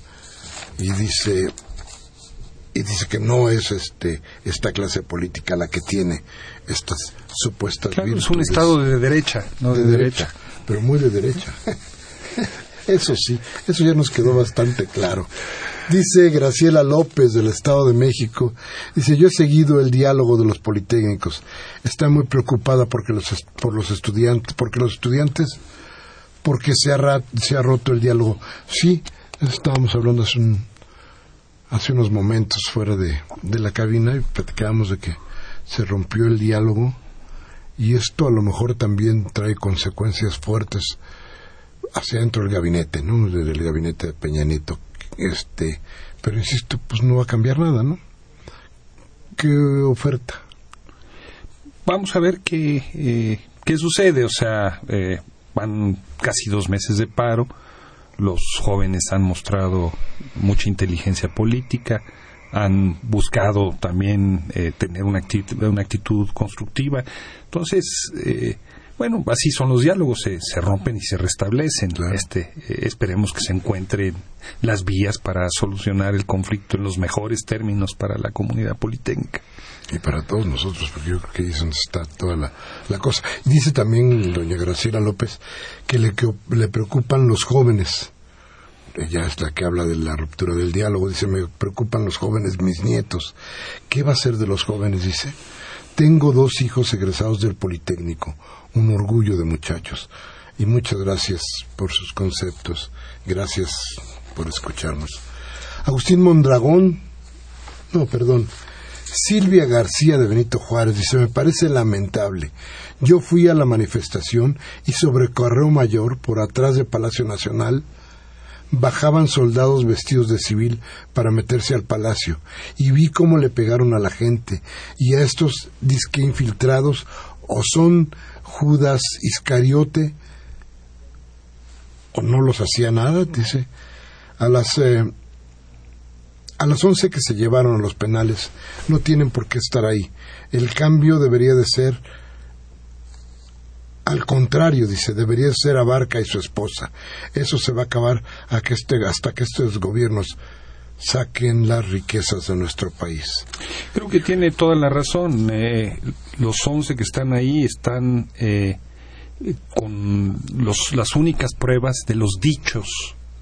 Y dice y dice que no es este esta clase política la que tiene estas supuestas claro, es un estado de derecha, no de, de derecha. derecha, pero muy de derecha. Eso sí, eso ya nos quedó bastante claro. Dice Graciela López del Estado de México, dice, yo he seguido el diálogo de los politécnicos. Está muy preocupada porque los, por los estudiantes, porque los estudiantes, porque se ha, se ha roto el diálogo. Sí, estábamos hablando hace, un- hace unos momentos fuera de, de la cabina y platicábamos de que se rompió el diálogo y esto a lo mejor también trae consecuencias fuertes hacia dentro del gabinete, ¿no? Desde el gabinete de Peña Nieto. Este, pero insisto, pues no va a cambiar nada, ¿no? ¿Qué oferta? Vamos a ver qué, eh, qué sucede. O sea, eh, van casi dos meses de paro. Los jóvenes han mostrado mucha inteligencia política, han buscado también eh, tener una actitud, una actitud constructiva. Entonces, eh, bueno, así son los diálogos, se, se rompen y se restablecen. Claro. Este, eh, esperemos que se encuentren las vías para solucionar el conflicto en los mejores términos para la comunidad politécnica. Y para todos nosotros, porque yo creo que ahí es donde está toda la, la cosa. Dice también doña Graciela López que le, que le preocupan los jóvenes. Ella es la que habla de la ruptura del diálogo. Dice, me preocupan los jóvenes, mis nietos. ¿Qué va a ser de los jóvenes? Dice, tengo dos hijos egresados del Politécnico. Un orgullo de muchachos. Y muchas gracias por sus conceptos. Gracias por escucharnos. Agustín Mondragón, no, perdón. Silvia García de Benito Juárez dice, me parece lamentable. Yo fui a la manifestación y sobre Correo Mayor, por atrás de Palacio Nacional, bajaban soldados vestidos de civil para meterse al palacio y vi cómo le pegaron a la gente y a estos disque infiltrados o son Judas Iscariote o no los hacía nada, dice. A las eh, a las 11 que se llevaron a los penales no tienen por qué estar ahí. El cambio debería de ser al contrario, dice, debería ser Abarca y su esposa. Eso se va a acabar a que este, hasta que estos gobiernos saquen las riquezas de nuestro país. Creo que tiene toda la razón. Eh, los 11 que están ahí están eh, con los, las únicas pruebas de los dichos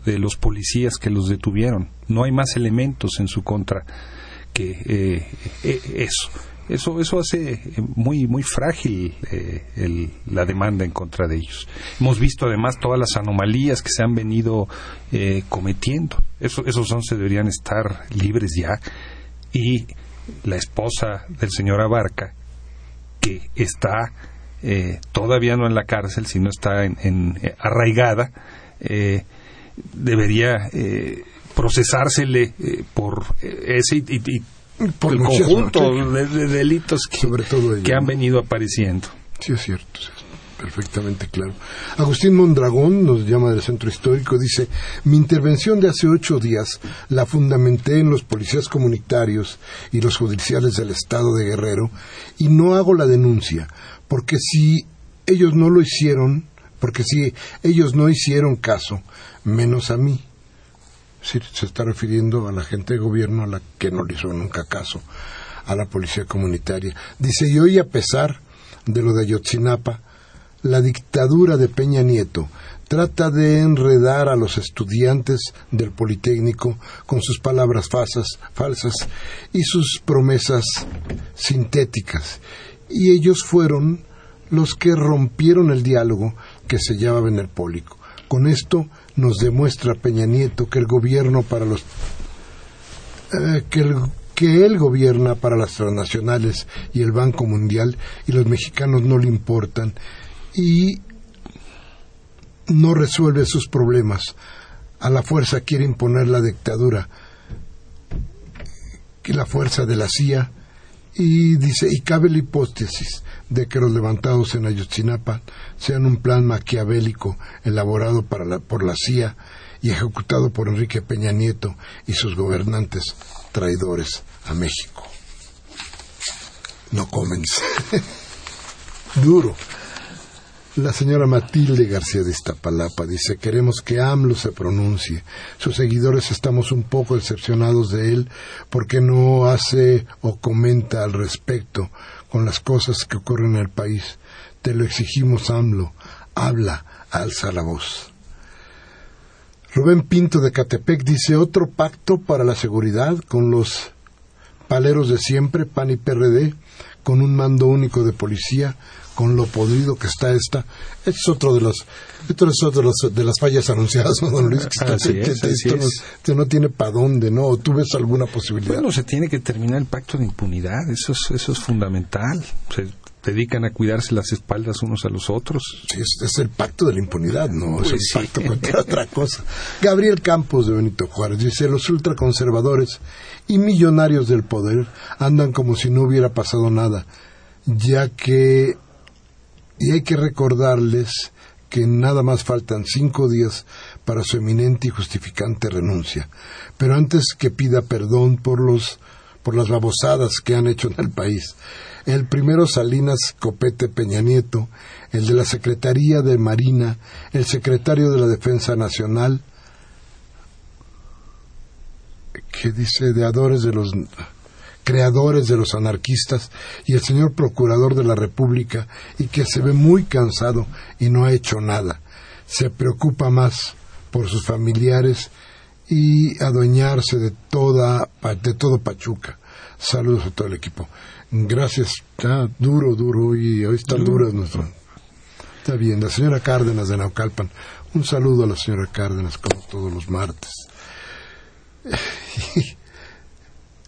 de los policías que los detuvieron. No hay más elementos en su contra que eh, eh, eso. Eso, eso hace eh, muy, muy frágil el, la demanda en contra de ellos. Hemos visto además todas las anomalías que se han venido cometiendo. Eso, esos once deberían estar libres ya. Y la esposa del señor Abarca, que está todavía no en la cárcel, sino está en, arraigada, debería eh, procesársele eh, por ese y, por el conjunto de, delitos que, Sobre todo que han venido apareciendo. Sí, es cierto, perfectamente claro. Agustín Mondragón nos llama del centro histórico, dice, mi intervención de hace ocho días la fundamenté en los policías comunitarios y los judiciales del estado de Guerrero y no hago la denuncia, porque si ellos no lo hicieron, porque si ellos no hicieron caso, menos a mí. se está refiriendo a la gente de gobierno a la que no le hizo nunca caso, a la policía comunitaria. Dice, y hoy a pesar de lo de Ayotzinapa, la dictadura de Peña Nieto trata de enredar a los estudiantes del Politécnico con sus palabras falsas, y sus promesas sintéticas. Y ellos fueron los que rompieron el diálogo que se llevaba en el Pólico. Con esto nos demuestra Peña Nieto que el gobierno para los eh, que, el, que él gobierna para las transnacionales y el Banco Mundial y los mexicanos no le importan y no resuelve sus problemas. A la fuerza quiere imponer la dictadura, que la fuerza de la CIA y dice y cabe la hipótesis de que los levantados en Ayotzinapa sean un plan maquiavélico elaborado por la CIA y ejecutado por Enrique Peña Nieto y sus gobernantes traidores a México. No comen. Duro. La señora Matilde García de Iztapalapa dice, queremos que AMLO se pronuncie. Sus seguidores estamos un poco decepcionados de él porque no hace o comenta al respecto con las cosas que ocurren en el país. Te lo exigimos, AMLO. Habla, alza la voz. Rubén Pinto de Catepec dice otro pacto para la seguridad con los paleros de siempre, PAN y PRD, con un mando único de policía, con lo podrido que está esta. Este es otro de los, esto es otro de, los, de las fallas anunciadas, ¿no, don Luis? Así es, así esto, no, no, tiene para dónde, ¿no? ¿O tú ves alguna posibilidad? Bueno, se tiene que terminar el pacto de impunidad, eso es, eso es fundamental. Se dedican a cuidarse las espaldas unos a los otros. Sí, es, es el pacto de la impunidad, no es el pacto contra otra cosa. Gabriel Campos de Benito Juárez dice, los ultraconservadores y millonarios del poder andan como si no hubiera pasado nada, ya que y hay que recordarles que nada más faltan cinco días para su eminente y justificante renuncia. Pero antes que pida perdón por los por las babosadas que han hecho en el país. El primero Salinas Copete Peña Nieto, el de la Secretaría de Marina, el secretario de la Defensa Nacional, que dice de adores de los creadores de los anarquistas y el señor procurador de la República y que se ve muy cansado y no ha hecho nada. Se preocupa más por sus familiares y adueñarse de toda de todo Pachuca. Saludos a todo el equipo. Gracias. Está duro, duro y hoy están duras nuestro. Está bien. La señora Cárdenas de Naucalpan. Un saludo a la señora Cárdenas como todos los martes.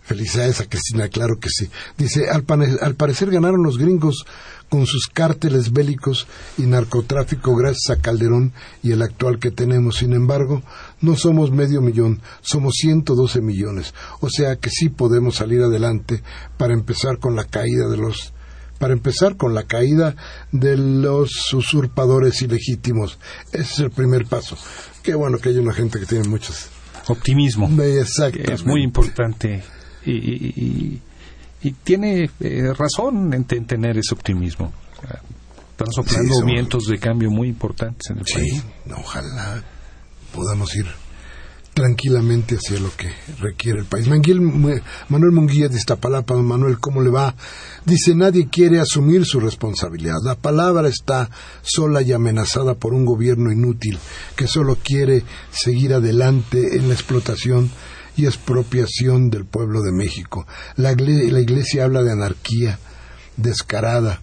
Felicidades a Cristina, claro que sí. Dice, al, al, parecer ganaron los gringos con sus cárteles bélicos y narcotráfico gracias a Calderón y el actual que tenemos. Sin embargo, no somos medio millón, somos 112 millones. O sea que sí podemos salir adelante para empezar con la caída de los Para empezar, con la caída de los usurpadores ilegítimos. Ese es el primer paso. Qué bueno que hay una gente que tiene muchos. Optimismo. Exactamente. Es muy importante. Y, y- y tiene eh, razón en, en tener ese optimismo. Están soplando somos- vientos de cambio muy importantes en el Sí, país. ojalá podamos ir tranquilamente hacia lo que requiere el país. Manguil- Manuel Munguía de Iztapalapa, Manuel, ¿cómo le va? Dice, nadie quiere asumir su responsabilidad. La palabra está sola y amenazada por un gobierno inútil que solo quiere seguir adelante en la explotación y expropiación del pueblo de México. La, la iglesia habla de anarquía descarada,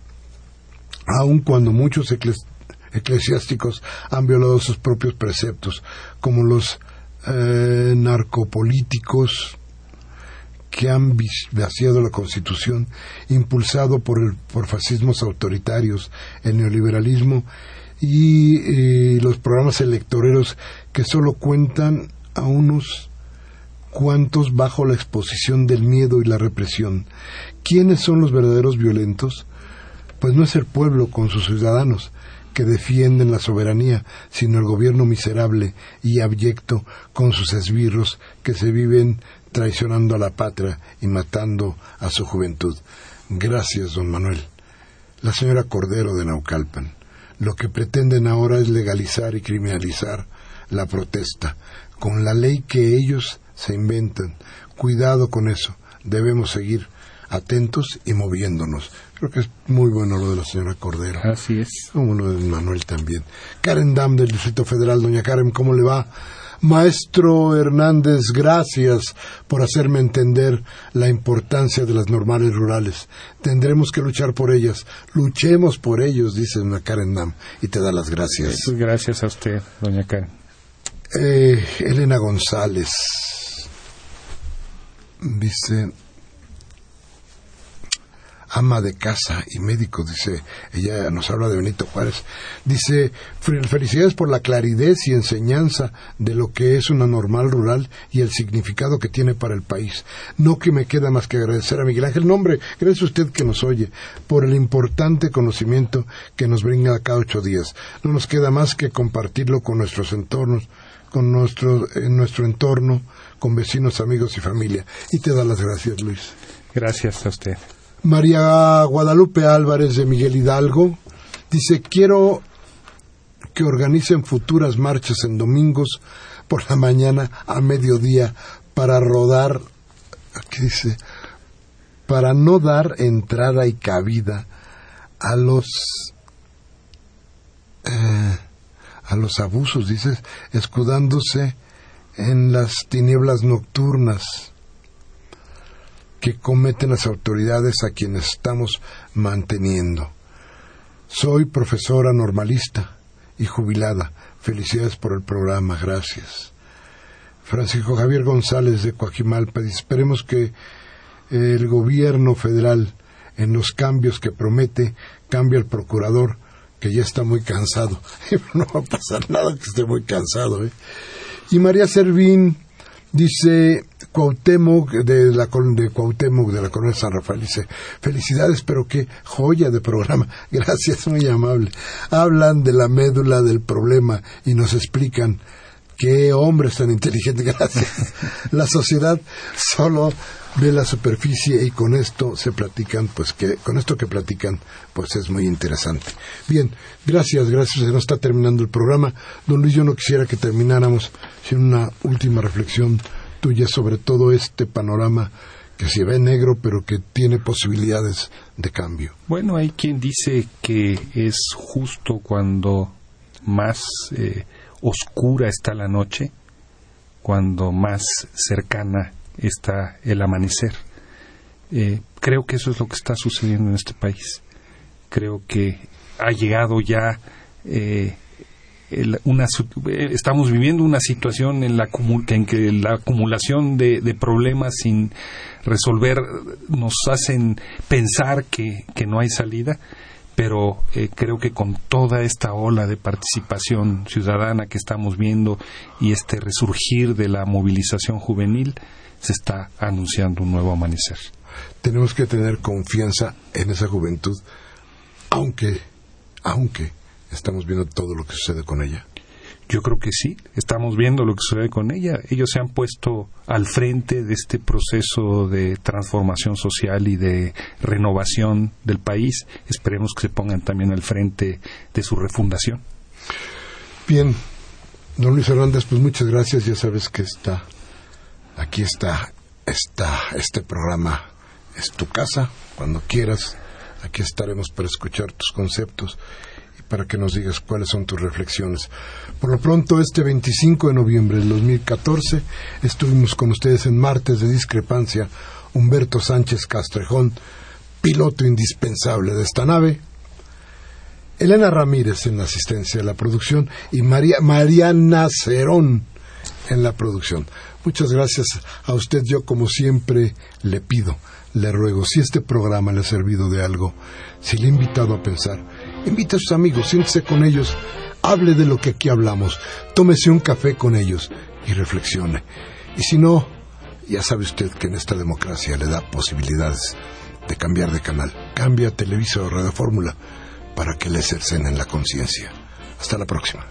aun cuando muchos ecles- eclesiásticos han violado sus propios preceptos, como los eh, narcopolíticos que han vaciado la Constitución, impulsado por, por fascismos autoritarios, el neoliberalismo y eh, los programas electoreros que solo cuentan a unos cuantos bajo la exposición del miedo y la represión. ¿Quiénes son los verdaderos violentos? Pues no es el pueblo con sus ciudadanos que defienden la soberanía, sino el gobierno miserable y abyecto con sus esbirros que se viven traicionando a la patria y matando a su juventud. Gracias, don Manuel. La señora Cordero de Naucalpan. Lo que pretenden ahora es legalizar y criminalizar la protesta, con la ley que ellos se inventan. Cuidado con eso. Debemos seguir atentos y moviéndonos. Creo que es muy bueno lo de la señora Cordero. Así es. Como lo de Manuel también. Karen Dam del Distrito Federal. Doña Karen, ¿cómo le va? Maestro Hernández, gracias por hacerme entender la importancia de las normales rurales. Tendremos que luchar por ellas. Luchemos por ellos, dice doña Karen Dam, y te da las gracias. Pues gracias a usted, doña Karen. Eh, Elena González dice ama de casa y médico, dice, ella nos habla de Benito Juárez, dice, "Fel- felicidades por la claridad y enseñanza de lo que es una normal rural y el significado que tiene para el país. No que me queda más que agradecer a Miguel Ángel, nombre, gracias a usted que nos oye, por el importante conocimiento que nos brinda cada ocho días. No nos queda más que compartirlo con nuestros entornos, con nuestro, en nuestro entorno, con vecinos, amigos y familia. Y te da las gracias, Luis. Gracias a usted. María Guadalupe Álvarez de Miguel Hidalgo dice, quiero que organicen futuras marchas en domingos por la mañana a mediodía para rodar, aquí dice, para no dar entrada y cabida a los eh, a los abusos, dices, escudándose en las tinieblas nocturnas que cometen las autoridades a quienes estamos manteniendo. Soy profesora normalista y jubilada. Felicidades por el programa, gracias. Francisco Javier González de Coajimalpa esperemos que el gobierno federal, en los cambios que promete, cambie al procurador, ya está muy cansado. no va a pasar nada que esté muy cansado. ¿eh? Y María Servín dice Cuauhtémoc de la de Cuauhtémoc de la colonia San Rafael dice felicidades pero qué joya de programa gracias muy amable hablan de la médula del problema y nos explican qué hombres tan inteligentes gracias la sociedad solo ve la superficie y con esto se platican pues que con esto que platican pues es muy interesante. Bien gracias gracias se nos está terminando el programa. Don Luis yo no quisiera que termináramos sin una última reflexión tuya sobre todo este panorama que se ve negro pero que tiene posibilidades de cambio. Bueno, hay quien dice que es justo cuando más eh, oscura está la noche, cuando más cercana está el amanecer. Eh, creo que eso es lo que está sucediendo en este país. Creo que ha llegado ya eh, una, eh, estamos viviendo una situación en la en que la acumulación de, de problemas sin resolver nos hacen pensar que, que no hay salida, pero eh, creo que con toda esta ola de participación ciudadana que estamos viendo y este resurgir de la movilización juvenil, se está anunciando un nuevo amanecer. tenemos que tener confianza en esa juventud, aunque, aunque estamos viendo todo lo que sucede con ella. Yo creo que sí, estamos viendo lo que sucede con ella. Ellos se han puesto al frente de este proceso de transformación social y de renovación del país. Esperemos que se pongan también al frente de su refundación. Bien, don Luis Hernández, pues muchas gracias. Ya sabes que está, aquí está, está este programa. Es tu casa, cuando quieras. Aquí estaremos para escuchar tus conceptos para que nos digas cuáles son tus reflexiones. Por lo pronto, este 25 de noviembre del 2014 estuvimos con ustedes en Martes de Discrepancia, Humberto Sánchez Castrejón, piloto indispensable de esta nave, Elena Ramírez en la asistencia de la producción y María, Mariana Cerón en la producción. Muchas gracias a usted. Yo, como siempre, le pido, le ruego, si este programa le ha servido de algo, si le he invitado a pensar, invite a sus amigos, siéntese con ellos, hable de lo que aquí hablamos, tómese un café con ellos y reflexione. Y si no, ya sabe usted que en esta democracia le da posibilidades de cambiar de canal. Cambia Televisa o Radio Fórmula para que le cercenen la conciencia. Hasta la próxima.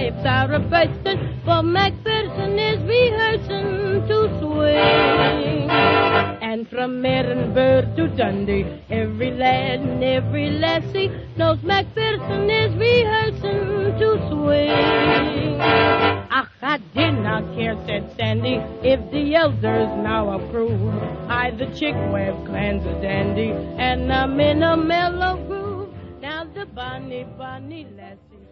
Bagpipes are a bursting. For Macpherson is rehearsing to swing. And from Edinburgh to Dundee, every lad and every lassie knows Macpherson is rehearsing to swing. Ach, I did not care, said Sandy, if the elders now approve. I, the chick wave clan's a dandy, and I'm in a mellow groove. Now the bonny, bonny lassie.